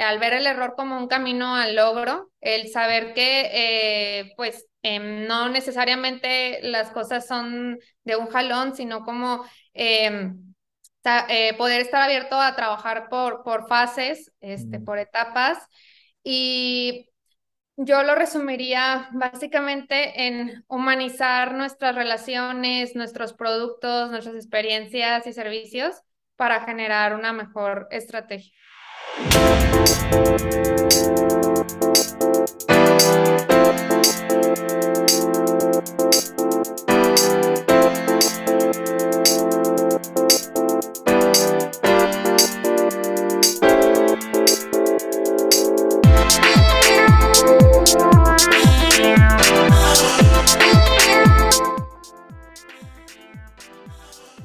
al ver el error como un camino al logro, el saber que eh, pues em, no necesariamente las cosas son de un jalón, sino como em, eh, poder estar abierto a trabajar por, por fases, este, por etapas. Y yo lo resumiría básicamente en humanizar nuestras relaciones, nuestros productos, nuestras experiencias y servicios para generar una mejor estrategia. Thank you.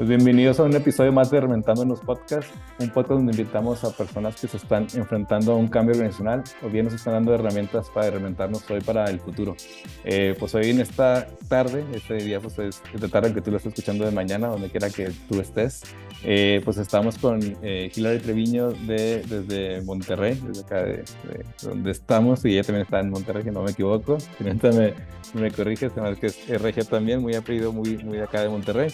Pues bienvenidos a un episodio más de Reventando los Podcasts, un podcast donde invitamos a personas que se están enfrentando a un cambio organizacional o bien nos están dando herramientas para reventarnos hoy para el futuro. Eh, pues hoy en esta tarde, este día pues es de tarde que tú lo estés escuchando de mañana, donde quiera que tú estés, eh, pues estamos con eh, Hilary Treviño de, desde Monterrey, desde acá de, donde estamos, y ella también está en Monterrey, si no me equivoco. Me, me corrige, además que es regia también, muy apellido, muy, muy acá de Monterrey.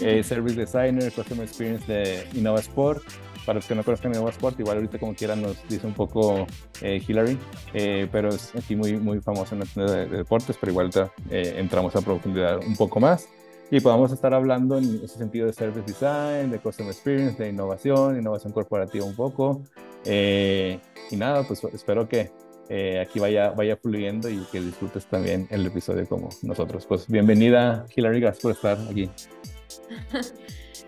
Eh, Designer, Customer Experience de Innova Sport. Para los que no conozcan Innova Sport, igual ahorita como quieran nos dice un poco eh, Hillary, eh, pero es aquí muy, muy famoso en el de, de deportes, pero igual eh, entramos a profundidad un poco más y podamos estar hablando en ese sentido de Service Design, de Customer Experience, de innovación, innovación corporativa un poco. y nada, pues espero que aquí vaya, vaya fluyendo y que disfrutes también el episodio como nosotros. Pues bienvenida, Hillary, gracias por estar aquí.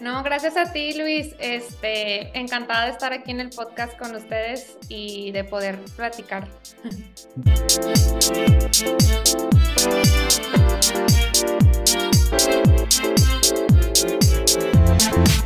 No, gracias a ti, Luis. Este, encantada de estar aquí en el podcast con ustedes y de poder platicar.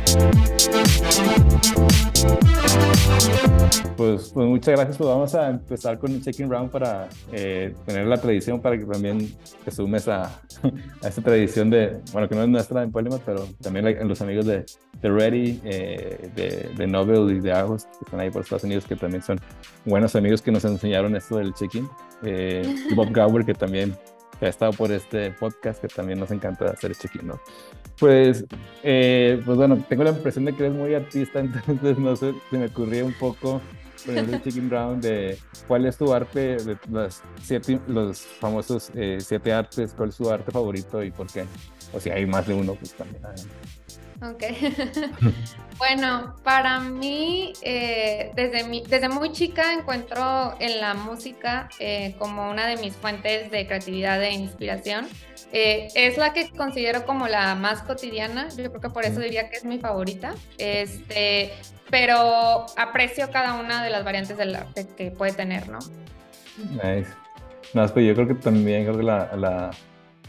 Pues, pues, muchas gracias. Pues vamos a empezar con un checking round para eh, tener la tradición para que también te sumes a, a, esta tradición de, bueno, que no es nuestra en Polymath, pero también los amigos de, de Ready, eh, de, de Nobel y de Agos, que están ahí por Estados Unidos, que también son buenos amigos que nos enseñaron esto del check-in. Eh, Bob Gower, que también que ha estado por este podcast, que también nos encanta hacer check-in, ¿no? Pues, pues bueno, tengo la impresión de que eres muy artista, entonces no sé, se me ocurría un poco el Chicken Brown de cuál es tu arte, de siete, los famosos eh, siete artes, cuál es tu arte favorito y por qué. O si hay más de uno, pues también. Ok. bueno, para mí, eh, desde, mi, desde muy chica encuentro en la música eh, como una de mis fuentes de creatividad e inspiración. Eh, es la que considero como la más cotidiana, yo creo que por eso diría que es mi favorita, este, pero aprecio cada una de las variantes del arte que puede tener, ¿no? Nice. No, pues yo creo que también creo que la, la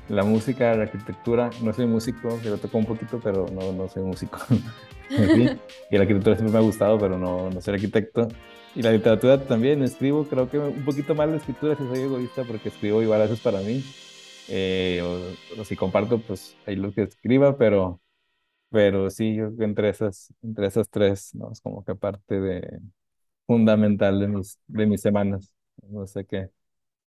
la música, la arquitectura, no soy músico, que lo toco un poquito, pero no, no soy músico. y la arquitectura siempre me ha gustado, pero no, no soy arquitecto. Y la literatura también, escribo, creo que un poquito más la escritura si soy egoísta, porque escribo igual a veces para mí. Eh, o, si comparto, pues ahí lo que escriba, pero, pero sí, yo entre esas, entre esas tres, ¿no? Es como que parte de fundamental de mis, de mis semanas. No sé qué,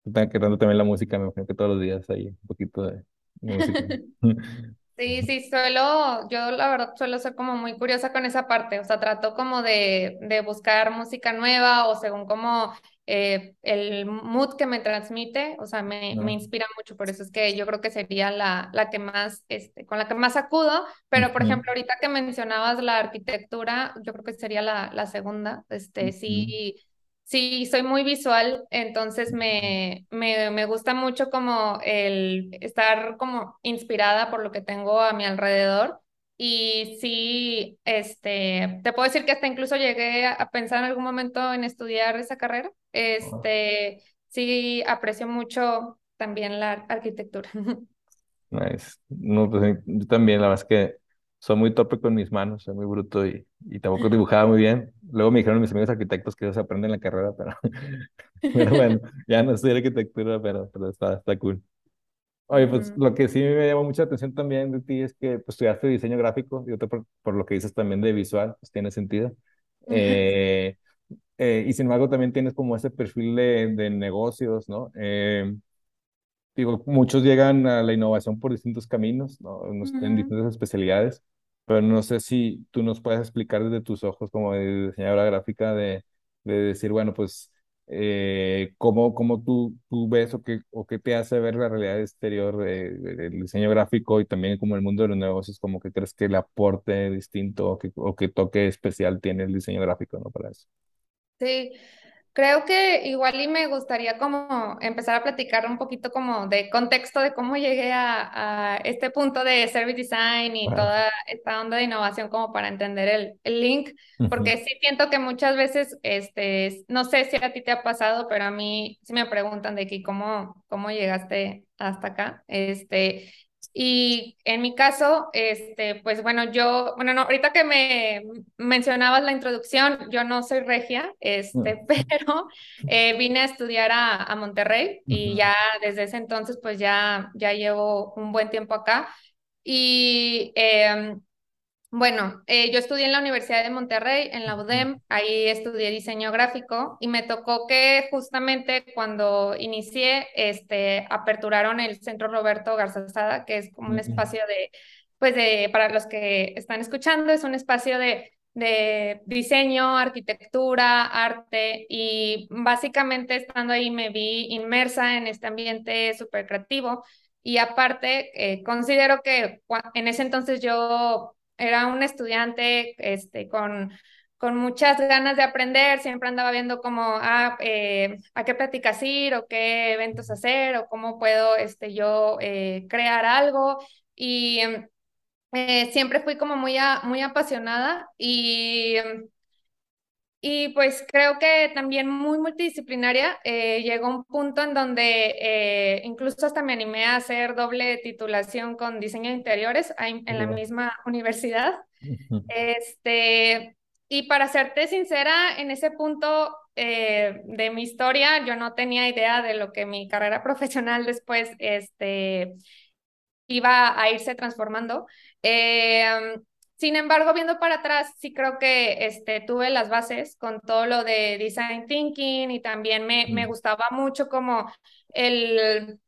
están quedando también la música, me imagino que todos los días hay un poquito de música. Sí, sí, suelo, yo la verdad suelo ser como muy curiosa con esa parte, o sea, trato como de, de buscar música nueva o según como eh, el mood que me transmite, o sea, me, me, inspira mucho, por eso es que yo creo que sería la, la que más, este, con la que más acudo, pero por ejemplo, ahorita que mencionabas la arquitectura, yo creo que sería la, la segunda, este, sí Sí, soy muy visual, entonces me, me, me, gusta mucho como el estar como inspirada por lo que tengo a mi alrededor. Y sí, este, te puedo decir que hasta incluso llegué a pensar en algún momento en estudiar esa carrera. Este, sí, aprecio mucho también la arquitectura. Nice. No, pues yo también, la verdad es que soy muy torpe con mis manos, soy muy bruto y, y tampoco dibujaba muy bien. Luego me dijeron mis amigos arquitectos que ellos aprenden la carrera, pero, pero bueno, ya no estoy arquitectura, pero, pero está, está cool. Oye, pues lo que sí me llamó mucha atención también de ti es que pues, estudiaste diseño gráfico y otro por, por, lo que dices también de visual, pues tiene sentido. Eh, eh, y sin embargo también tienes como ese perfil de, de negocios, ¿no? Eh, digo, muchos llegan a la innovación por distintos caminos, ¿no? En distintas especialidades, pero no sé si tú nos puedes explicar desde tus ojos como de diseñadora gráfica de, de decir, bueno, pues, eh, ¿cómo, cómo tú, tú ves o qué, o qué te hace ver la realidad exterior del diseño gráfico y también como el mundo de los negocios, como que crees que el aporte distinto o que, o que toque especial tiene el diseño gráfico, ¿no? Para eso. Sí, Creo que igual y me gustaría como empezar a platicar un poquito como de contexto de cómo llegué a, a este punto de service design y toda esta onda de innovación como para entender el, el link, porque sí siento que muchas veces, este, no sé si a ti te ha pasado, pero a mí sí me preguntan de que cómo, cómo llegaste hasta acá, este, y en mi caso, este, pues bueno, yo, bueno, no, ahorita que me mencionabas la introducción, yo no soy regia, este, pero eh, vine a estudiar a, a Monterrey y ya desde ese entonces, pues ya, ya llevo un buen tiempo acá. Y eh, bueno, eh, yo estudié en la Universidad de Monterrey, en la UDEM, ahí estudié diseño gráfico y me tocó que justamente cuando inicié, este, aperturaron el Centro Roberto Garzazada, que es como un espacio de, pues de, para los que están escuchando, es un espacio de, de diseño, arquitectura, arte y básicamente estando ahí me vi inmersa en este ambiente súper creativo y aparte eh, considero que en ese entonces yo era un estudiante este, con, con muchas ganas de aprender, siempre andaba viendo como ah, eh, a qué pláticas ir o qué eventos hacer o cómo puedo este, yo eh, crear algo. Y eh, siempre fui como muy, muy apasionada y y pues creo que también muy multidisciplinaria. Eh, llegó un punto en donde eh, incluso hasta me animé a hacer doble titulación con diseño de interiores en la misma universidad. Este, y para serte sincera, en ese punto eh, de mi historia, yo no tenía idea de lo que mi carrera profesional después este, iba a irse transformando. Sin embargo, viendo para atrás, sí creo que este, tuve las bases con todo lo de design thinking y también me, me gustaba mucho como el,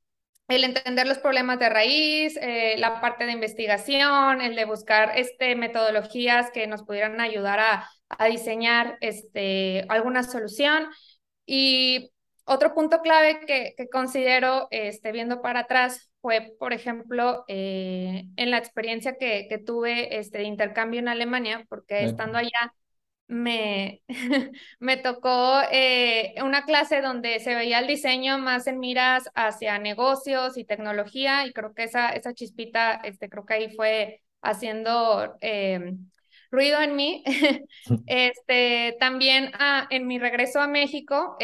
el entender los problemas de raíz, eh, la parte de investigación, el de buscar este, metodologías que nos pudieran ayudar a, a diseñar este, alguna solución. Y otro punto clave que, que considero, este, viendo para atrás, fue, por ejemplo, eh, en la experiencia que, que, tuve este, de intercambio en Alemania, porque estando allá me, me tocó eh, una clase donde se veía el diseño más en miras hacia negocios y tecnología, y creo que esa, esa chispita, este, creo que ahí fue haciendo eh, ruido en mí. este, también ah, en mi regreso a México,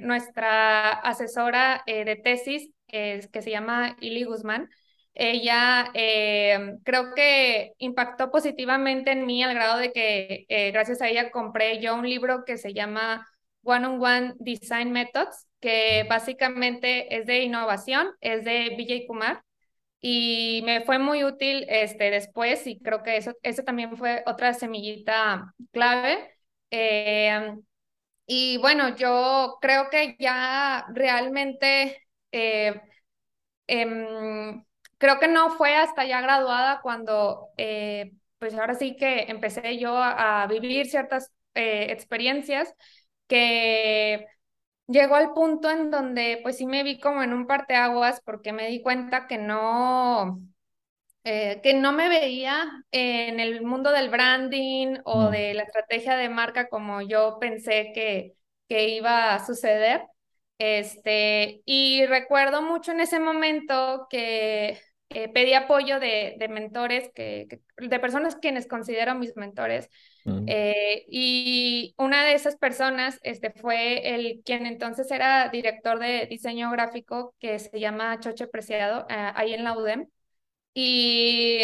nuestra asesora de tesis que se llama Ili Guzmán. Ella eh, creo que impactó positivamente en mí al grado de que eh, gracias a ella compré yo un libro que se llama One on One Design Methods, que básicamente es de innovación, es de Vijay Kumar y me fue muy útil este, después y creo que eso, eso también fue otra semillita clave. Eh, y bueno, yo creo que ya realmente eh, em, creo que no fue hasta ya graduada cuando, eh, pues ahora sí que empecé yo a, vivir ciertas experiencias que llegó al punto en donde pues sí me vi como en un parteaguas porque me di cuenta que no, que no me veía en el mundo del branding o de la estrategia de marca como yo pensé que, que iba a suceder. Este, y recuerdo mucho en ese momento que eh, pedí apoyo de, de mentores, que, de personas quienes considero mis mentores. Mm. Eh, y una de esas personas este, fue el quien entonces era director de diseño gráfico, que se llama Choche Preciado, eh, ahí en la UDEM. Y,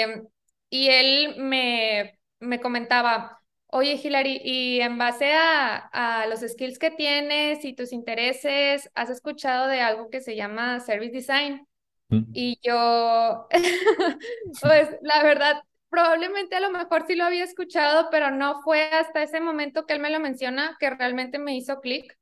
y él me, me comentaba, Oye, Hilary, y en base a, los skills que tienes y tus intereses, ¿has escuchado de algo que se llama Service Design? Mm. Y yo, pues la verdad, probablemente a lo mejor sí lo había escuchado, pero no fue hasta ese momento que él me lo menciona que realmente me hizo clic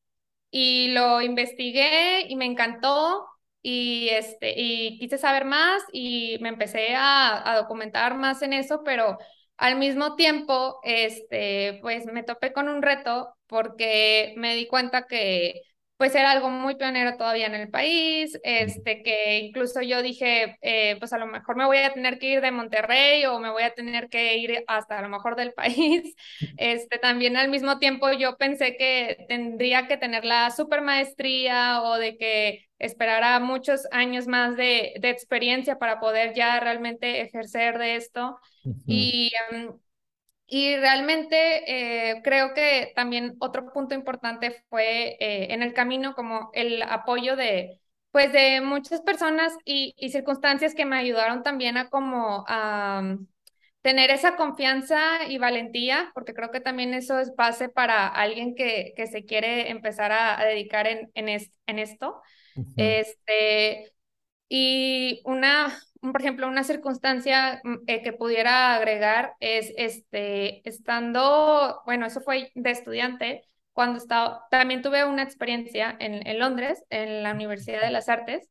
y lo investigué y me encantó y, este, y quise saber más y me empecé a, a documentar más en eso, pero al mismo tiempo, este, pues me topé con un reto porque me di cuenta que pues era algo muy pionero todavía en el país, este, que incluso yo dije, eh, pues a lo mejor me voy a tener que ir de Monterrey o me voy a tener que ir hasta a lo mejor del país. Este, también al mismo tiempo yo pensé que tendría que tener la super maestría o de que esperara muchos años más de, de experiencia para poder ya realmente ejercer de esto. Y em, y realmente eh, creo que también otro punto importante fue eh, en el camino como el apoyo de, pues de muchas personas y, circunstancias que me ayudaron también a como a tener esa confianza y valentía, porque creo que también eso es base para alguien que, que se quiere empezar a, dedicar en, en, en esto. Este, y una, por ejemplo, una circunstancia mm, eh, que pudiera agregar es, este, estando, bueno, eso fue de estudiante, cuando estaba, también tuve una experiencia en, en Londres, en la Universidad de las Artes,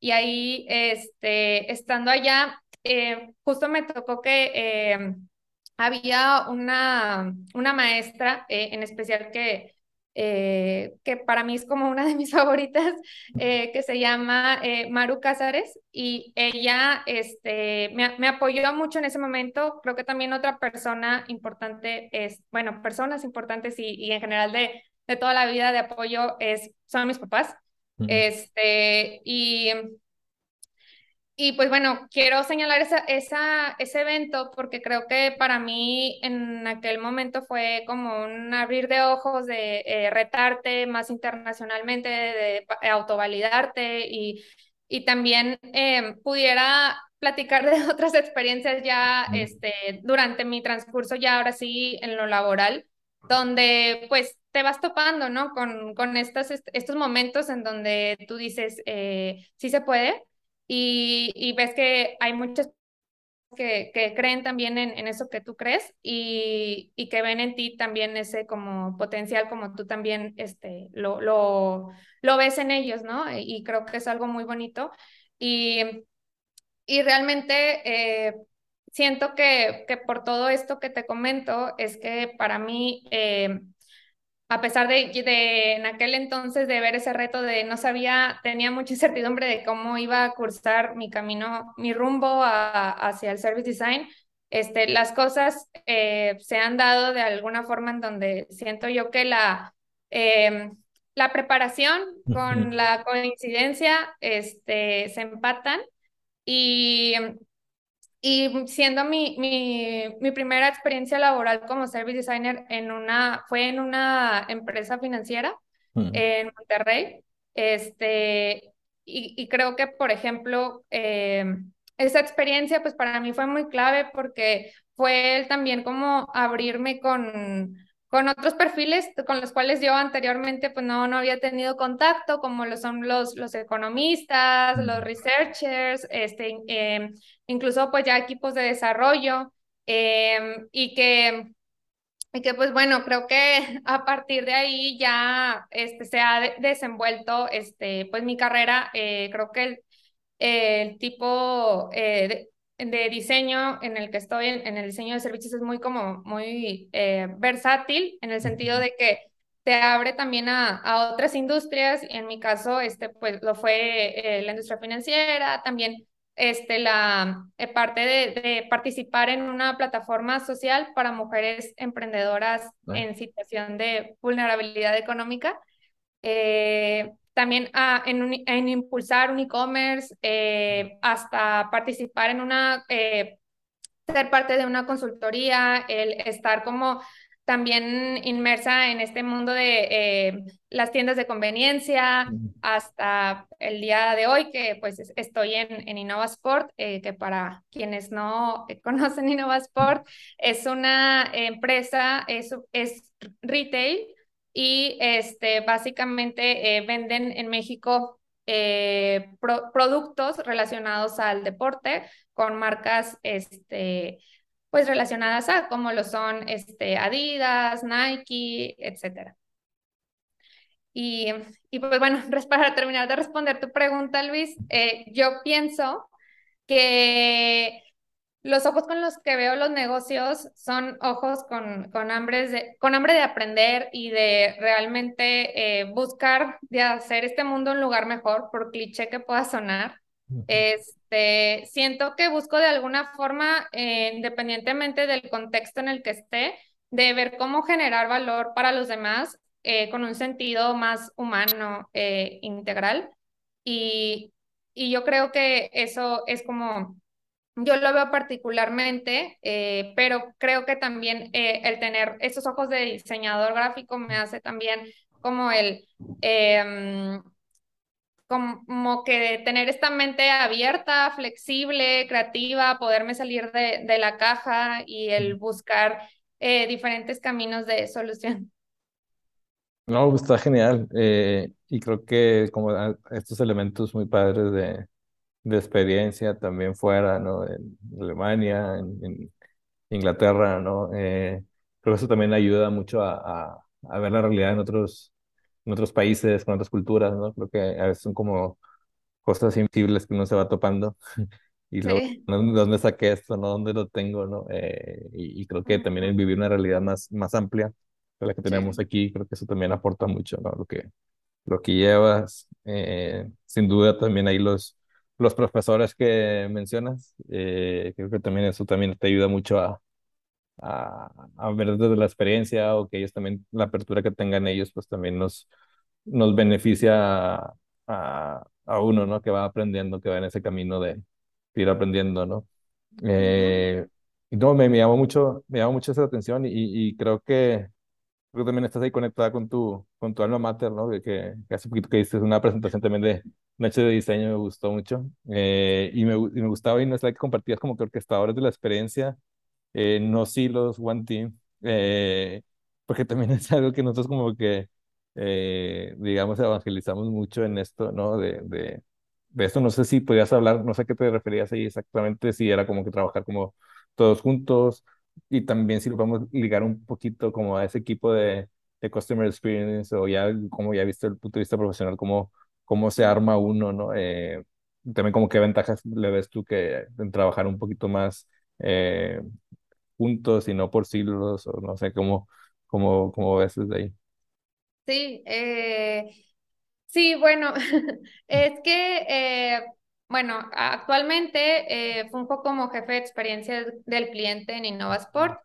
y ahí, este, estando allá, eh, justo me tocó que eh, había una, una maestra en especial que eh, que para mí es como una de mis favoritas, eh, que se llama eh, Maru Cázares, y ella este, me, me, apoyó mucho en ese momento. Creo que también otra persona importante es, bueno, personas importantes y, y en general de, de toda la vida de apoyo es, son mis papás. Este, y y pues bueno, quiero señalar esa, esa, ese evento porque creo que para mí en aquel momento fue como un abrir de ojos de eh, retarte más internacionalmente, de, autovalidarte y, y también eh, pudiera platicar de otras experiencias ya este, durante mi transcurso, ya ahora sí en lo laboral, donde pues te vas topando, ¿no? Con, con estos, estos momentos en donde tú dices, eh, sí se puede y, ves que hay muchas que, que creen también en, en, eso que tú crees y, y, que ven en ti también ese como potencial como tú también este, lo, lo, lo ves en ellos, ¿no? Y creo que es algo muy bonito. Y, y realmente eh, siento que, que por todo esto que te comento es que para mí... Eh, a pesar de, de en aquel entonces de ver ese reto de no sabía, tenía mucha incertidumbre de cómo iba a cursar mi camino, mi rumbo hacia el service design, este, las cosas eh, se han dado de alguna forma en donde siento yo que la, em, la preparación con la coincidencia este, se empatan y y siendo mi, mi, mi, primera experiencia laboral como service designer en una, fue en una empresa financiera en Monterrey. Este, y, y, creo que, por ejemplo, eh, esa experiencia pues para mí fue muy clave porque fue también como abrirme con, con otros perfiles con los cuales yo anteriormente pues no, no había tenido contacto, como lo son los, los economistas, los researchers, este, em, incluso pues ya equipos de desarrollo, em, y que y que pues bueno, creo que a partir de ahí ya este, se ha desenvuelto este, pues mi carrera, eh, creo que el, el tipo eh, de, de diseño en el que estoy, en, el diseño de servicios, es muy como muy eh, versátil en el sentido de que te abre también a, a otras industrias. En mi caso, este, pues lo fue eh, la industria financiera, también este, la eh, parte de, de, participar en una plataforma social para mujeres emprendedoras en situación de vulnerabilidad económica también ah, en, en, impulsar un e-commerce, eh, hasta participar en una, eh, ser parte de una consultoría, el estar como también inmersa en este mundo de eh, las tiendas de conveniencia, hasta el día de hoy que pues estoy en, en InnovaSport, que para quienes no conocen InnovaSport, es una empresa, es, es retail, y este, básicamente eh, venden en México eh, productos relacionados al deporte con marcas este, pues relacionadas a, como lo son este, Adidas, Nike, etcétera. Y, y, pues bueno, para terminar de responder tu pregunta, Luis, eh, yo pienso que los ojos con los que veo los negocios son ojos con, con, hambre, de, con hambre de aprender y de realmente eh, buscar de hacer este mundo un lugar mejor, por cliché que pueda sonar. Este, siento que busco de alguna forma, eh, independientemente del contexto en el que esté, de ver cómo generar valor para los demás eh, con un sentido más humano, integral. Y, y yo creo que eso es como, yo lo veo particularmente, pero creo que también el tener esos ojos de diseñador gráfico me hace también como el em, como que tener esta mente abierta, flexible, creativa, poderme salir de, de la caja y el buscar eh, diferentes caminos de solución. No, pues, está genial. Eh, y creo que como estos elementos muy padres de, de experiencia también fuera, ¿no? En Alemania, en, Inglaterra, ¿no? Eh, creo que eso también ayuda mucho a, a, a ver la realidad en otros en otros países, con otras culturas, ¿no? Creo que a veces son como cosas invisibles que uno se va topando y luego, ¿dónde saqué esto, no? ¿Dónde lo tengo, no? Eh, y, creo que también el vivir una realidad más, más amplia de la que tenemos aquí, creo que eso también aporta mucho, ¿no? Lo que, lo que llevas, eh, sin duda también ahí los, los profesores que mencionas, eh, creo que también eso también te ayuda mucho a, a, a, ver desde la experiencia o que ellos también, la apertura que tengan ellos, pues también nos, nos beneficia a, a, uno, ¿no? Que va aprendiendo, que va en ese camino de, ir aprendiendo, ¿no? Eh, no, me, me llamó mucho, me llamó mucho esa atención y, y creo que creo que también estás ahí conectada con tu, con tu alma mater, ¿no? Que, que, hace poquito que hiciste una presentación también de Noche de Diseño, me gustó mucho. Eh, y, me, y me gustaba y no es la que compartías como que orquestadores de la experiencia eh, no silos, one team, eh, porque también es algo que nosotros como que, eh, digamos, evangelizamos mucho en esto, ¿no? De, de, de esto, no sé si podías hablar, no sé a qué te referías ahí exactamente, si era como que trabajar como todos juntos y también si lo podemos ligar un poquito como a ese equipo de, de Customer Experience o ya como ya viste el punto de vista profesional, cómo, cómo se arma uno, ¿no? Eh, también como qué ventajas le ves tú que en trabajar un poquito más eh, juntos y no por siglos, o no sé cómo, cómo, cómo ves desde ahí. Sí, eh, sí, bueno, es que, eh, bueno, actualmente eh, funjo como jefe de experiencia del cliente en InnovaSport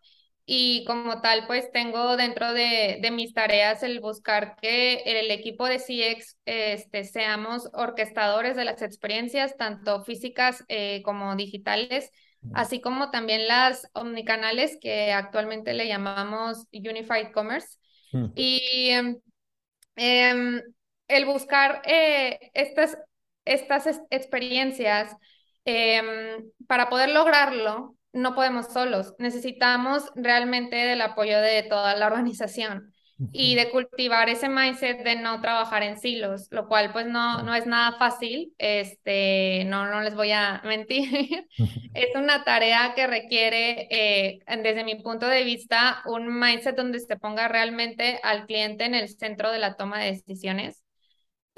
y como tal, pues tengo dentro de, de mis tareas el buscar que el equipo de CX este, seamos orquestadores de las experiencias, tanto físicas eh, como digitales, así como también las omnicanales que actualmente le llamamos Unified Commerce. Mm. Y eh, el buscar eh, estas, estas experiencias em, para poder lograrlo, no podemos solos, necesitamos realmente del apoyo de toda la organización y de cultivar ese mindset de no trabajar en silos, lo cual pues no, no es nada fácil, este, no, no les voy a mentir, es una tarea que requiere, eh, desde mi punto de vista, un mindset donde se ponga realmente al cliente en el centro de la toma de decisiones.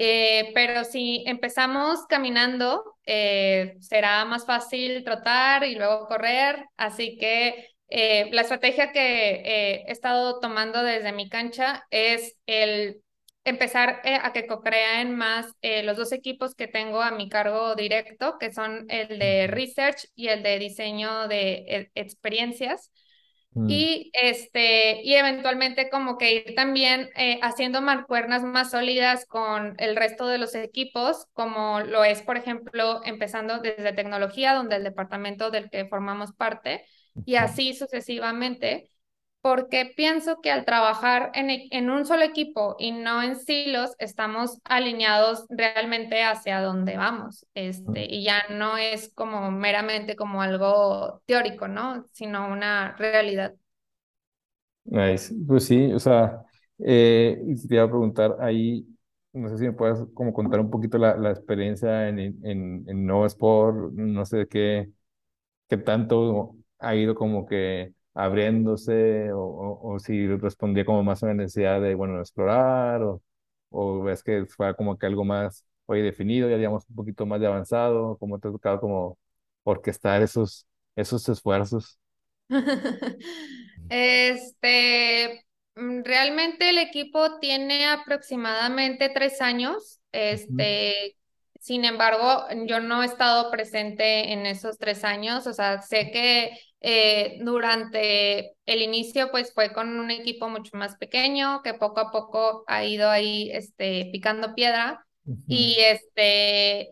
Eh, pero si empezamos caminando, eh, será más fácil trotar y luego correr, así que eh, la estrategia que he estado tomando desde mi cancha es el empezar a que co-creen más los dos equipos que tengo a mi cargo directo, que son el de research y el de diseño de experiencias. Mm. Y, este, y eventualmente como que ir también haciendo mancuernas más sólidas con el resto de los equipos, como lo es, por ejemplo, empezando desde tecnología, donde el departamento del que formamos parte, y así sucesivamente, porque pienso que al trabajar en, e, en, un solo equipo y no en silos, estamos alineados realmente hacia dónde vamos, este, y ya no es como meramente como algo teórico, ¿no? Sino una realidad. Nice. Pues sí, o sea, eh, te iba a preguntar ahí, no sé si me puedes como contar un poquito la, la experiencia en, en, en Nova Sport, no sé qué, qué tanto ha ido como que abriéndose o, o, si respondía como más a la necesidad de, bueno, explorar o, o ves que fue como que algo más hoy definido, ya digamos un poquito más de avanzado, como te ha tocado como orquestar esos, esos esfuerzos. Este, mm, realmente el equipo tiene aproximadamente tres años. Este, sin embargo, yo no he estado presente en esos tres años. O sea, sé que eh, durante el inicio, pues fue con un equipo mucho más pequeño, que poco a poco ha ido ahí, este, picando piedra. Y este,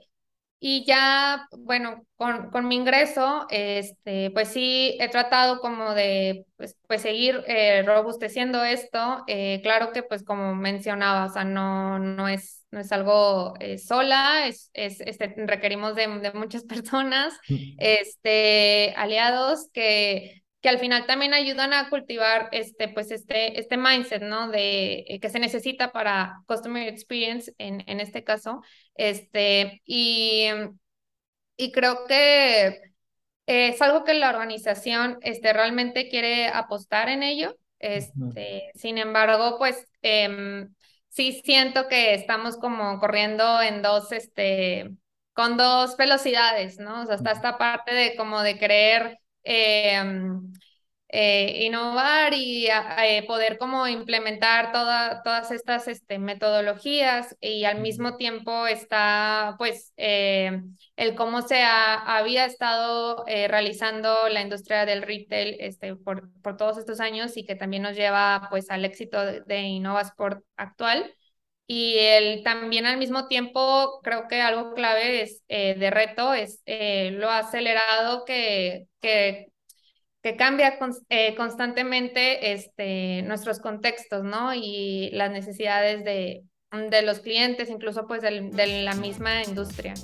y ya, bueno, con, con, mi ingreso, este, pues sí, he tratado como de, pues, pues seguir eh, robusteciendo esto. Eh, claro que, pues como mencionaba, o sea, no, no, es, no es algo eh, sola, es, es, este, requerimos de, de muchas personas, este, aliados que que al final también ayudan a cultivar este, pues este, este mindset, ¿no? De eh, que se necesita para customer experience en, en este caso. Este, y, y creo que es algo que la organización este, realmente quiere apostar en ello. Este, sin embargo, pues em, sí siento que estamos como corriendo en dos, este, con dos velocidades, ¿no? O sea, hasta esta parte de como de querer Em, eh, innovar y eh, poder como implementar toda, todas estas este, metodologías y al mismo tiempo está pues eh, el cómo se había estado realizando la industria del retail este, por, por todos estos años y que también nos lleva pues al éxito de, de Innovasport actual. Y el, también al mismo tiempo, creo que algo clave es, eh, de reto es eh, lo acelerado que, que, que cambia eh, constantemente este, nuestros contextos. Y las necesidades de, los clientes, incluso pues de, de la misma industria.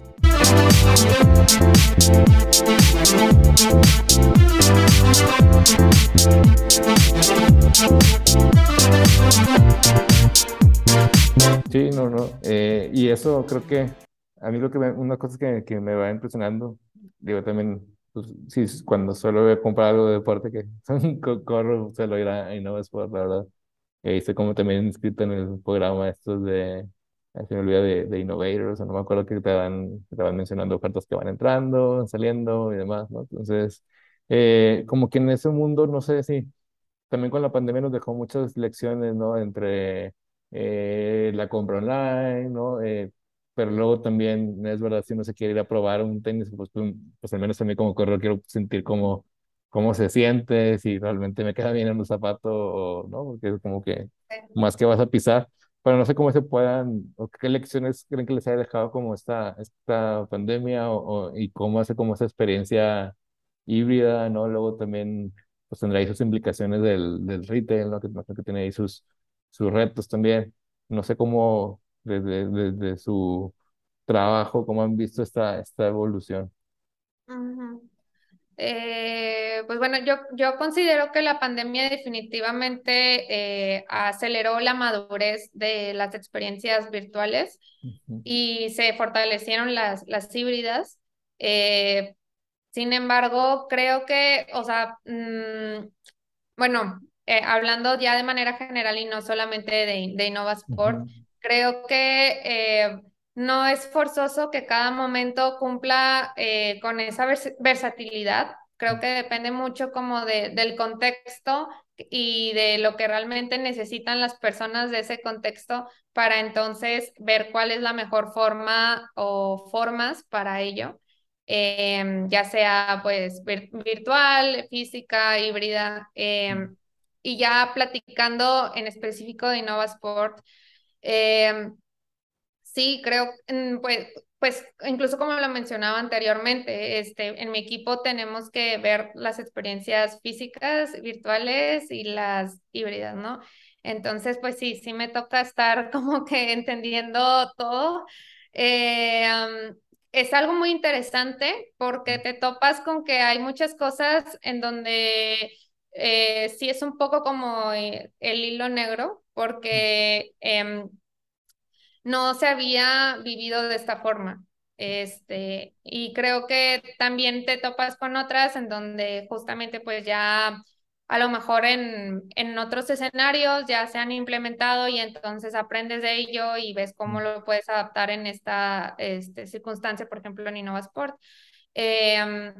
Sí, no, no. Eh, y eso creo que a mí lo que me, una cosa que me va impresionando, digo también, pues, sí, cuando suelo comprar algo de deporte que corro, suelo ir a Sport, la verdad. Y ahí como también inscrito en el programa estos de, se me olvida de, de Innovators, o no me acuerdo que te van, te van mencionando ofertas que van entrando, saliendo y demás, ¿no? Entonces, eh, como que en ese mundo, no sé si también con la pandemia nos dejó muchas lecciones, ¿no? Entre eh, la compra online, ¿no? Eh, pero luego también, es verdad, si uno se quiere ir a probar un tenis, pues, pues al menos también como corredor quiero sentir cómo, cómo se siente, si realmente me queda bien en un zapato o no, porque es como que más que vas a pisar, pero no sé cómo se puedan, o qué lecciones creen que les haya dejado como esta, esta pandemia o, y cómo hace como esa experiencia híbrida, ¿no? Luego también pues tendrá ahí sus implicaciones del, del retail, ¿no? Que, que tiene ahí sus, sus retos también. No sé cómo desde, desde su trabajo, cómo han visto esta, esta evolución. Eh, pues bueno, yo, yo considero que la pandemia definitivamente eh, aceleró la madurez de las experiencias virtuales y se fortalecieron las, las híbridas. Eh, sin embargo, creo que, o sea, mm, bueno, hablando ya de manera general y no solamente de, de Innovasport, creo que eh, no es forzoso que cada momento cumpla eh, con esa versatilidad. Creo que depende mucho como de, del contexto y de lo que realmente necesitan las personas de ese contexto para entonces ver cuál es la mejor forma o formas para ello. Em, ya sea pues virtual, física, híbrida. Y ya platicando en específico de Innovasport, eh, sí, creo, mm, pues, pues incluso como lo mencionaba anteriormente, este, en mi equipo tenemos que ver las experiencias físicas, virtuales y las híbridas, ¿no? Entonces, pues sí, sí me toca estar como que entendiendo todo. Eh, es algo muy interesante porque te topas con que hay muchas cosas en donde eh, sí es un poco como eh, el hilo negro, porque em, no se había vivido de esta forma. Este, y creo que también te topas con otras en donde justamente pues ya a lo mejor en, en otros escenarios ya se han implementado y entonces aprendes de ello y ves cómo lo puedes adaptar en esta este, circunstancia, por ejemplo, en InnovaSport. Eh,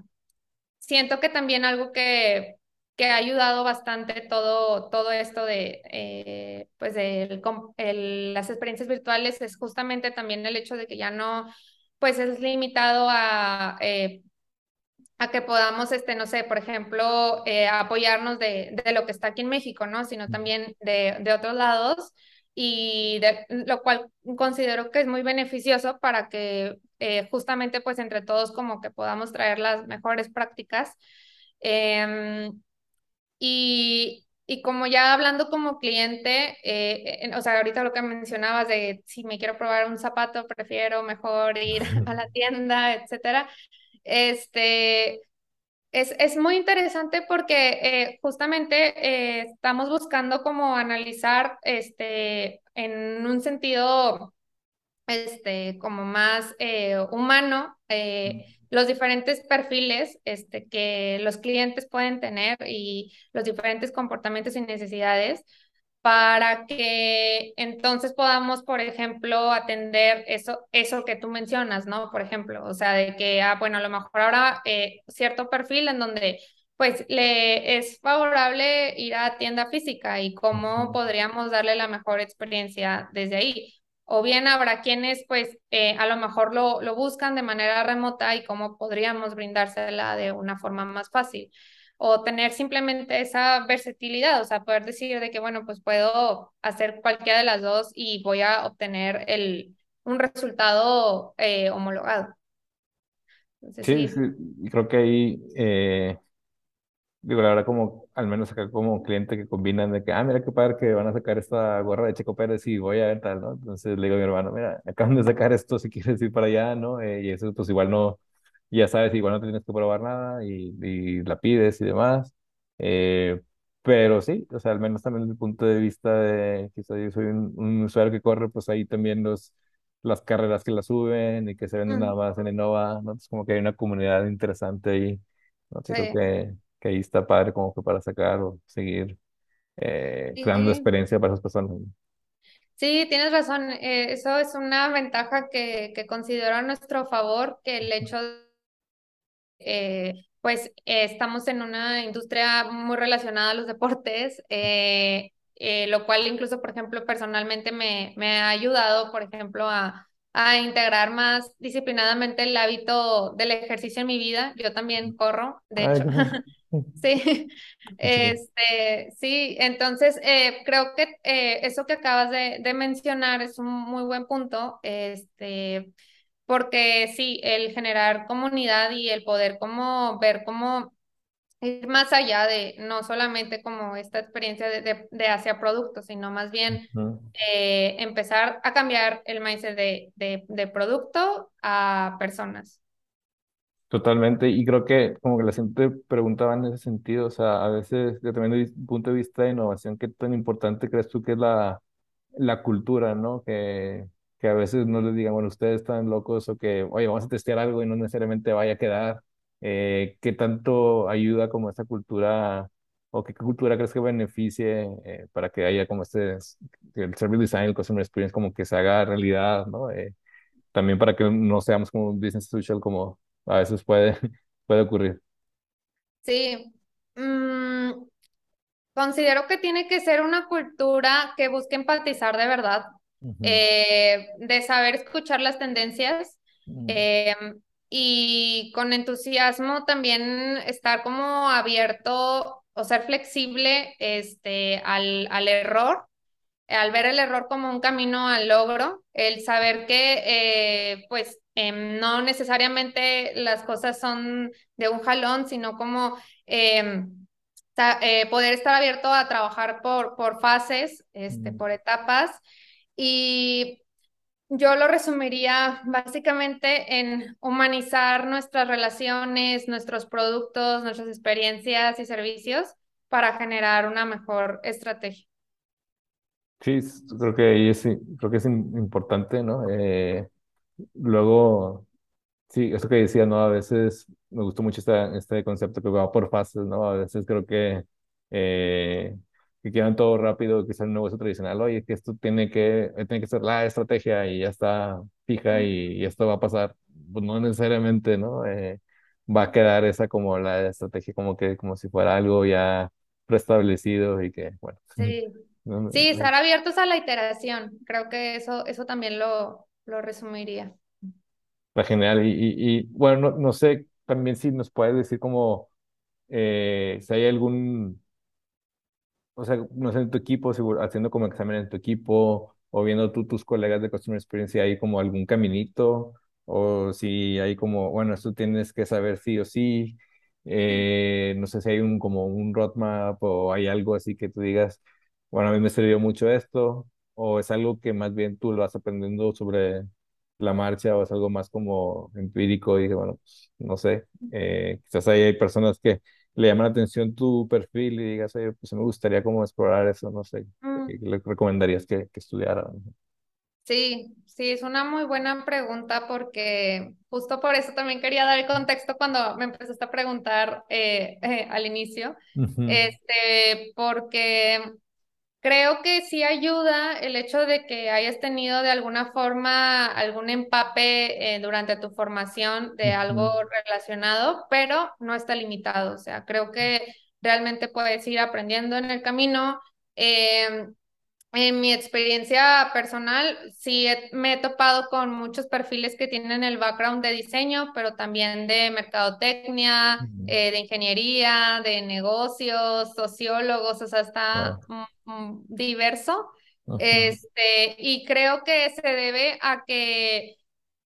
siento que también algo que, que ha ayudado bastante todo, todo esto de, eh, pues de las experiencias virtuales es justamente también el hecho de que ya no, pues es limitado a... Eh, a que podamos, este, no sé, por ejemplo, eh, apoyarnos de, de, lo que está aquí en México, ¿no? Sino también de, de otros lados y de, lo cual considero que es muy beneficioso para que eh, justamente pues entre todos como que podamos traer las mejores prácticas. Eh, y, y como ya hablando como cliente, eh, o sea, ahorita lo que mencionabas de si me quiero probar un zapato, prefiero mejor ir a la tienda, etcétera. Este, es, es muy interesante porque eh, justamente eh, estamos buscando como analizar este, en un sentido este, como más eh, humano los diferentes perfiles este, que los clientes pueden tener y los diferentes comportamientos y necesidades para que entonces podamos, por ejemplo, atender eso, eso que tú mencionas, ¿no? Por ejemplo, o sea, de que, ah, bueno, a lo mejor ahora eh, cierto perfil en donde pues le es favorable ir a tienda física y cómo podríamos darle la mejor experiencia desde ahí. O bien habrá quienes pues eh, a lo mejor lo, lo buscan de manera remota y cómo podríamos brindársela de una forma más fácil o tener simplemente esa versatilidad, o sea, poder decir de que, bueno, pues puedo hacer cualquiera de las dos y voy a obtener el, un resultado eh, homologado. sí, creo que ahí, eh, digo, la verdad, como, al menos acá como cliente que combinan de que, ah, mira qué padre que van a sacar esta gorra de Checo Pérez y voy a ver tal, ¿no? Entonces le digo a mi hermano, mira, acaban de sacar esto si quieres ir para allá, ¿no? Eh, y eso pues igual no, ya sabes, igual no te tienes que probar nada y, y la pides y demás. Eh, pero sí, o sea, al menos también desde el punto de vista de que soy, soy un, un, usuario que corre, pues ahí también los, las carreras que la suben y que se venden nada más en Innova, ¿no? Es como que hay una comunidad interesante ahí, ¿no? Sí, creo que, que ahí está padre como que para sacar o seguir eh, creando experiencia para esas personas. Sí, tienes razón. Eh, eso es una ventaja que, que considero a nuestro favor, que el hecho de eh, pues eh, estamos en una industria muy relacionada a los deportes, eh, lo cual incluso, por ejemplo, personalmente me, me ha ayudado, por ejemplo, a, a, integrar más disciplinadamente el hábito del ejercicio en mi vida. Yo también corro, de hecho. sí, este, sí, entonces creo que eso que acabas de, de mencionar es un muy buen punto. Este, porque sí, el generar comunidad y el poder como ver cómo ir más allá de no solamente como esta experiencia de, de, hacia productos, sino más bien eh, empezar a cambiar el mindset de, de, de producto a personas. Totalmente, y creo que como que la gente preguntaba en ese sentido, o sea, a veces de también desde el punto de vista de innovación, ¿qué tan importante crees tú que es la, la cultura, ¿no? Que, que a veces no les digan, bueno, ustedes están locos o que, oye, vamos a testear algo y no necesariamente vaya a quedar. Eh, ¿Qué tanto ayuda como esta cultura o qué cultura crees que beneficie eh, para que haya como este, el service design, el customer experience, como que se haga realidad, ¿no? Eh, también para que no seamos como un business social como a veces puede, puede ocurrir. Sí. Mm, considero que tiene que ser una cultura que busque empatizar de verdad eh, de saber escuchar las tendencias em, y con entusiasmo también estar como abierto o ser flexible este, al, al error, al ver el error como un camino al logro, el saber que eh, pues em, no necesariamente las cosas son de un jalón, sino como... Em, eh, poder estar abierto a trabajar por, por fases, este, por etapas y yo lo resumiría básicamente en humanizar nuestras relaciones, nuestros productos, nuestras experiencias y servicios para generar una mejor estrategia. Sí, creo que ahí es, creo que es importante, ¿no? Eh, luego, Sí, eso que decía, ¿no? A veces me gustó mucho este, este concepto que va por fases, ¿no? A veces creo que, eh, que quieran todo rápido, que sea un negocio tradicional. Oye, que esto tiene que, tiene que ser la estrategia y ya está fija y, y esto va a pasar. Pues no necesariamente, ¿no? Eh, va a quedar esa como la estrategia, como que, como si fuera algo ya preestablecido y que, bueno. Sí, no- sí, no- estar abiertos a la iteración. Creo que eso, eso también lo, lo resumiría. Está genial. Y, y, y, bueno, no, no sé también si nos puedes decir como eh, si hay algún o sea, no sé, en tu equipo, seguro, haciendo como examen en tu equipo, o viendo tú tus colegas de Customer Experience, si hay como algún caminito, o si hay como, bueno, esto tienes que saber sí o sí, eh, no sé si hay un como un roadmap o hay algo así que tú digas, bueno, a mí me sirvió mucho esto, o es algo que más bien tú lo vas aprendiendo sobre la marcha, o es algo más como empírico, y bueno, pues, no sé, eh, quizás ahí hay personas que le llama la atención tu perfil y digas, oye, pues me gustaría como explorar eso, no sé, ¿qué Mm, le recomendarías que, que estudiara? Sí, sí, es una muy buena pregunta porque justo por eso también quería dar el contexto cuando me empezaste a preguntar eh, eh, al inicio, este, porque Creo que sí ayuda el hecho de que hayas tenido de alguna forma algún empape eh, durante tu formación de algo relacionado, pero no está limitado. O sea, creo que realmente puedes ir aprendiendo en el camino. Em, en mi experiencia personal, sí he- me he topado con muchos perfiles que tienen el background de diseño, pero también de mercadotecnia, eh, de ingeniería, de negocios, sociólogos, o sea, está diverso. Este, y creo que se debe a que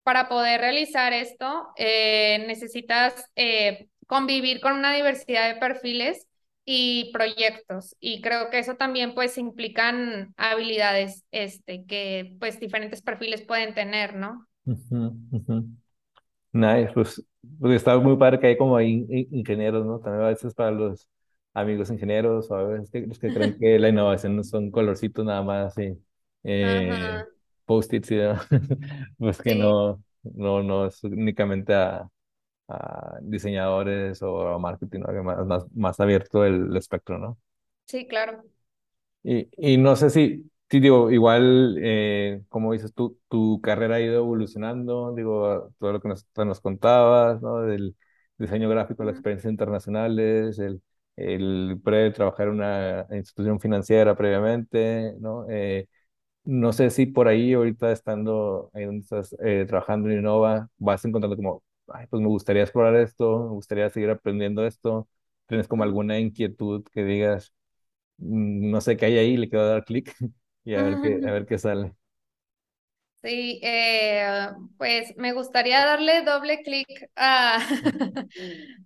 para poder realizar esto, eh, necesitas eh, convivir con una diversidad de perfiles y proyectos. Y creo que eso también pues implican habilidades este, que pues diferentes perfiles pueden tener, ¿no? ujú. Nice, pues, pues está muy padre que hay como in- ingenieros, ¿no? También a veces para los amigos ingenieros o a veces que, los que creen que la innovación no son colorcitos nada más y eh, post-its y demás. pues que sí, no, no, no es únicamente a, a diseñadores o a marketing, ¿no? Más, más, más abierto el, el espectro, ¿no? sí, claro. Y, y no sé si, si digo, igual, eh, como dices tú, tu carrera ha ido evolucionando, digo, todo lo que nos, nos contabas, ¿no? Del diseño gráfico, las experiencias internacionales, el, el pre trabajar en una institución financiera previamente, ¿no? Eh, no sé si por ahí, ahorita estando ahí donde estás eh, trabajando en Innova, vas encontrando como, ay, pues me gustaría explorar esto, me gustaría seguir aprendiendo esto. ¿Tienes como alguna inquietud que digas? mm, no sé qué hay ahí, le quiero dar clic y a ver qué, a ujú. ver qué sale. Sí, eh, pues me gustaría darle doble clic a,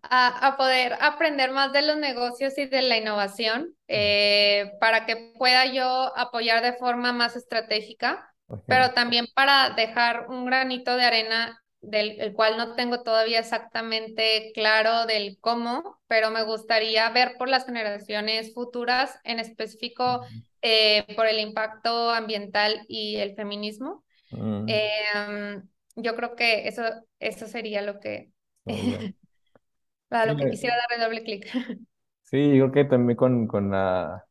a, a poder aprender más de los negocios y de la innovación eh, para que pueda yo apoyar de forma más estratégica, pero también para dejar un granito de arena del el cual no tengo todavía exactamente claro del cómo, pero me gustaría ver por las generaciones futuras, en específico eh, por el impacto ambiental y el feminismo. Em, yo creo que eso, eso sería lo que, muy bien. a Sí, lo que quisiera darle doble clic. sí, yo creo que también con, con la,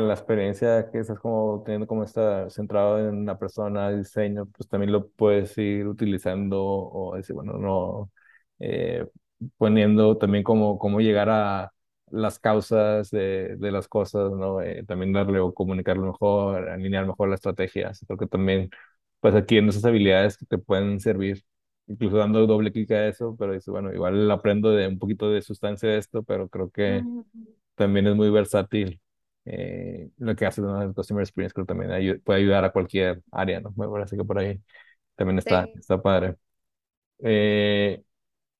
la experiencia que estás como teniendo como está centrado en una persona, diseño, pues también lo puedes ir utilizando o decir, bueno, no, eh, poniendo también como cómo llegar a las causas de, de las cosas, ¿no? Eh, también darle o comunicarlo mejor, alinear mejor las estrategias. Creo que también, pues adquiriendo esas habilidades que te pueden servir, incluso dando doble clic a eso, pero dices, bueno, igual aprendo de un poquito de sustancia de esto, pero creo que también es muy versátil eh, lo que hace el Customer Experience, creo también puede ayudar a cualquier área, ¿no? Me parece que por ahí también está, Sí. está padre. Eh,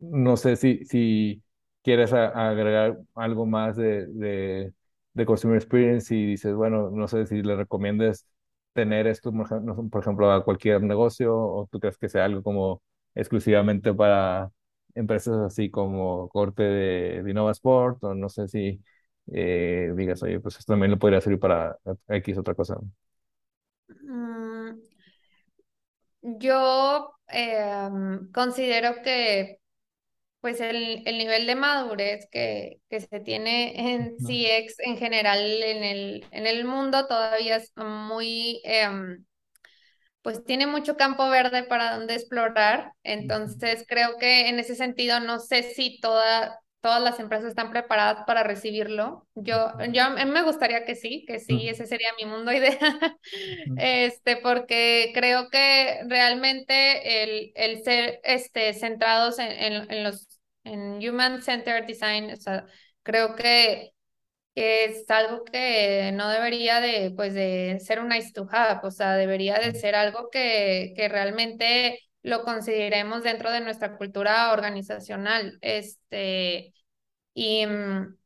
no sé si, si quieres a- agregar algo más de, de, de Customer Experience y dices, bueno, no sé si le recomiendas tener esto, por ejemplo, a cualquier negocio o tú crees que sea algo como exclusivamente para empresas así como corte de, de Innova Sport o no sé si eh, digas, oye, pues esto también lo podría servir para X otra cosa. Mm, yo em, considero que pues el, el, nivel de madurez que, que se tiene en CX en general en el, en el mundo todavía es muy, eh, pues tiene mucho campo verde para donde explorar. Entonces creo que en ese sentido no sé si toda, todas las empresas están preparadas para recibirlo. Yo, yo a mí me gustaría que sí, que sí, ese sería mi mundo ideal, este, porque creo que realmente el, el ser este, centrados en, en, en los en Human Centered Design, o sea, creo que es algo que no debería de, pues, de ser un nice to have, o sea, debería de ser algo que, que realmente lo consideremos dentro de nuestra cultura organizacional. Este, y, mm,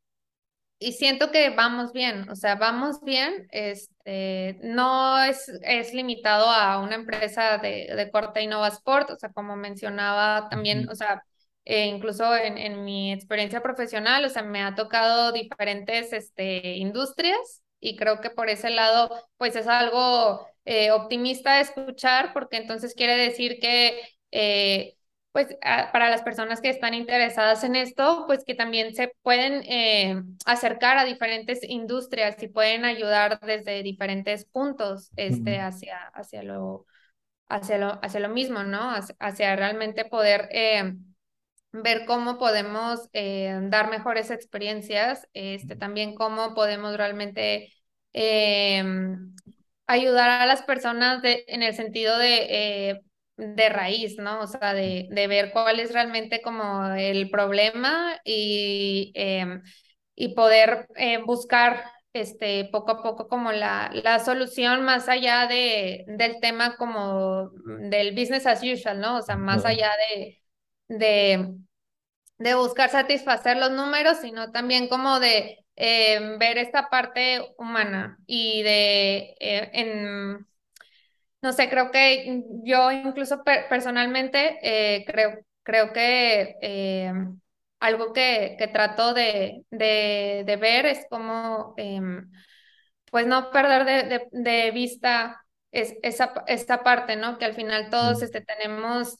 y siento que vamos bien, o sea, vamos bien, este, no es, es limitado a una empresa de, de corte Innova Sport, o sea, como mencionaba también, o sea, eh, incluso en, en, mi experiencia profesional, o sea, me ha tocado diferentes este, industrias y creo que por ese lado, pues es algo eh, optimista de escuchar, porque entonces quiere decir que, eh, pues para las personas que están interesadas en esto, pues que también se pueden eh, acercar a diferentes industrias y pueden ayudar desde diferentes puntos este, hacia, hacia, lo, hacia, lo, hacia lo mismo, ¿no? Hacia, hacia realmente poder ver cómo podemos eh, dar mejores experiencias, este, también cómo podemos realmente eh, ayudar a las personas de, en el sentido de, eh, de raíz, ¿no? O sea, de, de, ver cuál es realmente como el problema y, em, y poder buscar este, poco a poco como la, la solución más allá de, del tema como del business as usual, ¿no? O sea, más allá de de, de buscar satisfacer los números, sino también como de eh, ver esta parte humana y de, eh, en, no sé, creo que yo incluso personalmente eh, creo, creo que algo que, que trato de, de, de, ver es como, em, pues no perder de, de vista es, esa, esta parte, ¿no? Que al final todos este, tenemos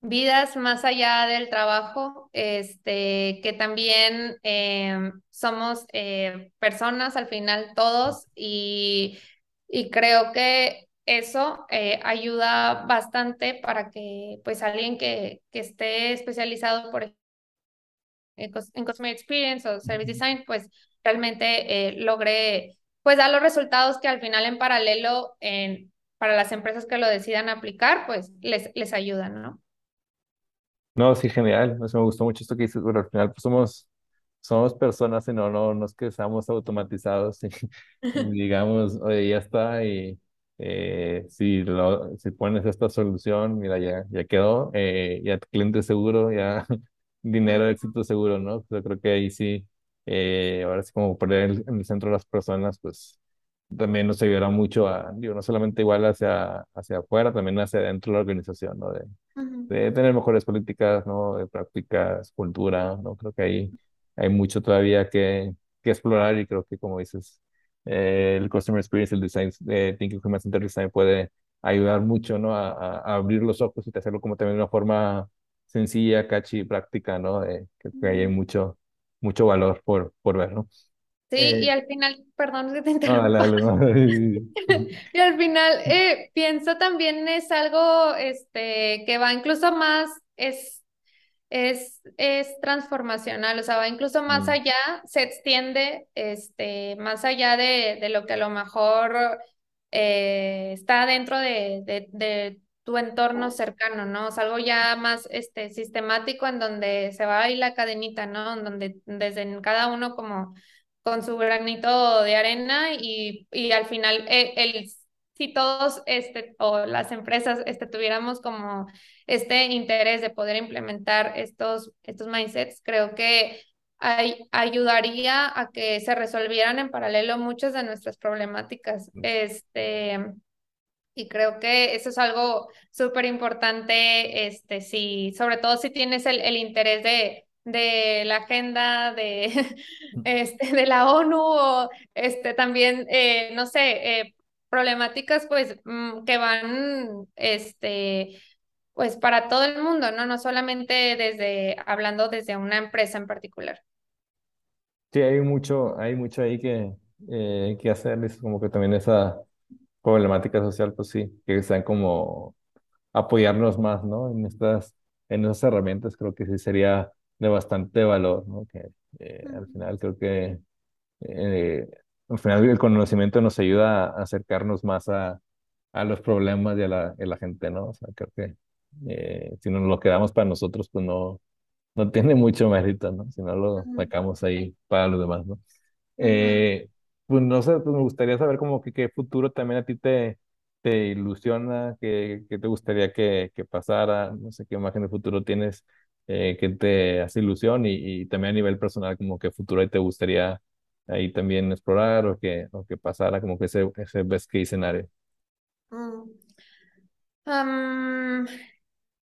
vidas más allá del trabajo, este, que también eh, somos eh, personas al final todos y, y creo que eso eh, ayuda bastante para que pues alguien que, que esté especializado por en Customer Experience o Service Design pues realmente logre pues dar los resultados que al final en paralelo en, para las empresas que lo decidan aplicar pues les, les ayudan, ¿no? No, sí, genial. me gustó mucho esto que dices, pero al final pues somos, somos personas y no, no, no es que seamos automatizados y, digamos, oye, ya está y eh, si, lo, si pones esta solución, mira, ya, ya quedó, eh, ya cliente seguro, ya dinero, éxito seguro, ¿no? Yo creo que ahí sí, eh, ahora sí como poner en el centro de las personas, pues también nos ayudará mucho a, digo, no solamente igual hacia, hacia afuera, también hacia adentro de la organización, ¿no? De, de tener mejores políticas, ¿no? De prácticas, cultura, ¿no? Creo que ahí hay mucho todavía que, que explorar y creo que, como dices, eh, el Customer Experience, el Design, eh, Thinking Human Centered Design puede ayudar mucho, ¿no? A, a, abrir los ojos y hacerlo como también de una forma sencilla, catchy, práctica, ¿no? Eh, que, que hay mucho, mucho valor por, por ver, ¿no? Sí, y eh, al final, perdón que te interrumpa. y al final eh, pienso también es algo este, que va incluso más, es, es, es transformacional, o sea, va incluso más mm. allá, se extiende este, más allá de, de lo que a lo mejor eh, está dentro de, de, de tu entorno cercano, ¿no? Es algo ya más este, sistemático en donde se va ahí la cadenita, ¿no? En donde desde cada uno como con su granito de arena y, y al final eh, el, si todos este, o las empresas este, tuviéramos como este interés de poder implementar estos, estos mindsets, creo que hay, ayudaría a que se resolvieran en paralelo muchas de nuestras problemáticas. Este, y creo que eso es algo súper importante, este, si, sobre todo si tienes el, el interés de, de la agenda de, este, de la ONU o este, también, eh, no sé, eh, problemáticas pues mm, que van, este, pues para todo el mundo, ¿no? No solamente desde, hablando desde una empresa en particular. Sí, hay mucho, hay mucho ahí que, eh, que hacer, es como que también esa problemática social, pues sí, que sean como apoyarnos más, ¿no? En estas, en esas herramientas creo que sí sería de bastante valor, ¿no? Que eh, al final creo que eh, al final el conocimiento nos ayuda a acercarnos más a, a los problemas de la, de la gente, ¿no? O sea, creo que eh, si nos lo quedamos para nosotros, pues no, no tiene mucho mérito, ¿no? Si no lo sacamos ahí para los demás, ¿no? Eh, pues no sé, pues me gustaría saber como que qué futuro también a ti te, te ilusiona, qué, qué te gustaría que, que pasara, no sé qué imagen de futuro tienes eh, que te hace ilusión y, y también a nivel personal como qué futuro ahí te gustaría ahí también explorar o que, o que pasara como que ese, ese best case scenario. Mm.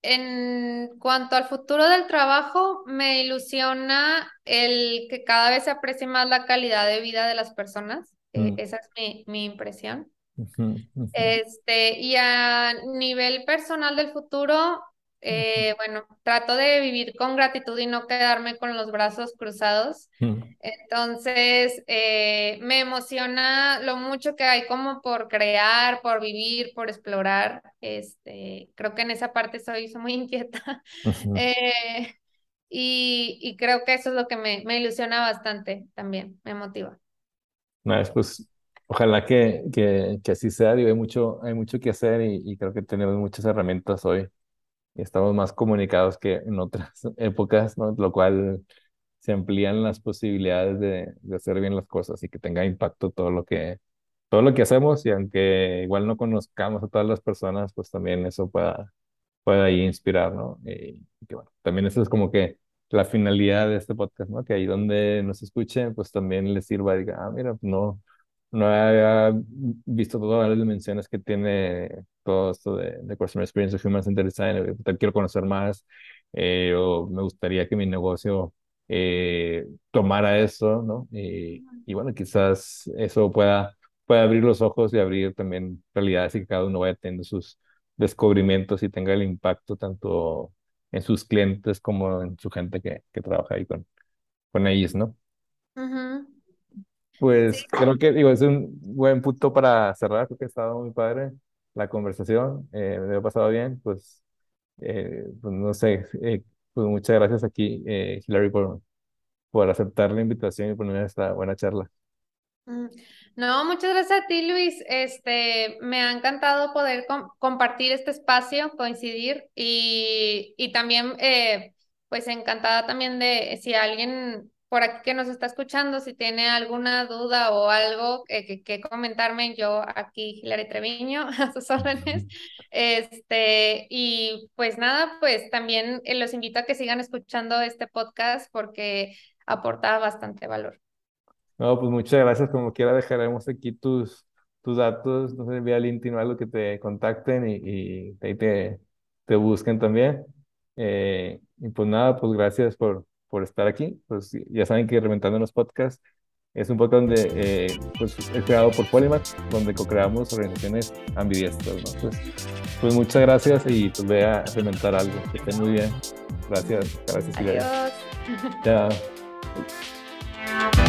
en cuanto al futuro del trabajo, me ilusiona el que cada vez se aprecie más la calidad de vida de las personas. Eh, Mm, esa es mi, mi impresión. ujú, ujú, Este, y a nivel personal del futuro, eh, bueno, trato de vivir con gratitud y no quedarme con los brazos cruzados. ujú, Entonces, eh, me emociona lo mucho que hay como por crear, por vivir, por explorar. Este, creo que en esa parte soy, soy muy inquieta. Eh, y, y creo que eso es lo que me, me ilusiona bastante también, me motiva. Nice, pues ojalá que, que, que así sea, digo, hay mucho, hay mucho que hacer y, y creo que tenemos muchas herramientas hoy estamos más comunicados que en otras épocas, ¿no? Lo cual se amplían las posibilidades de, de hacer bien las cosas y que tenga impacto todo lo que, todo lo que hacemos y aunque igual no conozcamos a todas las personas, pues también eso pueda, pueda ahí inspirar, ¿no? Y, y que bueno, también eso es como que la finalidad de este podcast, ¿no? Que ahí donde nos escuchen, pues también les sirva diga, ah, mira, no, no había visto todas las dimensiones que tiene todo esto de, Customer Experience o Human Centered Design, quiero conocer más, eh, o me gustaría que mi negocio eh, tomara eso, ¿no? Y, bueno, quizás eso pueda, pueda abrir los ojos y abrir también realidades y que cada uno vaya teniendo sus descubrimientos y tenga el impacto tanto en sus clientes como en su gente que, que trabaja ahí con, con ellos, ¿no? Pues creo que, digo, es un buen punto para cerrar, creo que ha estado muy padre la conversación, eh, me ha pasado bien, pues, eh, pues no sé, eh, pues muchas gracias aquí, eh, Hilary, por, por aceptar la invitación y ponerme esta buena charla. Mm, No, muchas gracias a ti, Luis. Este, me ha encantado poder com- compartir este espacio, coincidir y, y también, eh, pues encantada también de si alguien por aquí que nos está escuchando, si tiene alguna duda o algo que, que, que comentarme, yo aquí, Hilary Treviño, a sus órdenes. Este, y pues nada, pues también eh, los invito a que sigan escuchando este podcast porque aporta bastante valor. No, pues muchas gracias. Como quiera, dejaremos aquí tus, tus datos, no sé, vía LinkedIn o algo que te contacten y, y ahí te, te busquen también. Eh, y pues nada, pues gracias por, por estar aquí. Pues ya saben que Reventando en los Podcasts es un podcast donde eh, pues, es creado por Polymath, donde co-creamos organizaciones ambidiestras, ¿no? Pues, pues muchas gracias y pues voy a reventar algo. Que estén muy bien. Gracias, gracias. Adiós. Chao.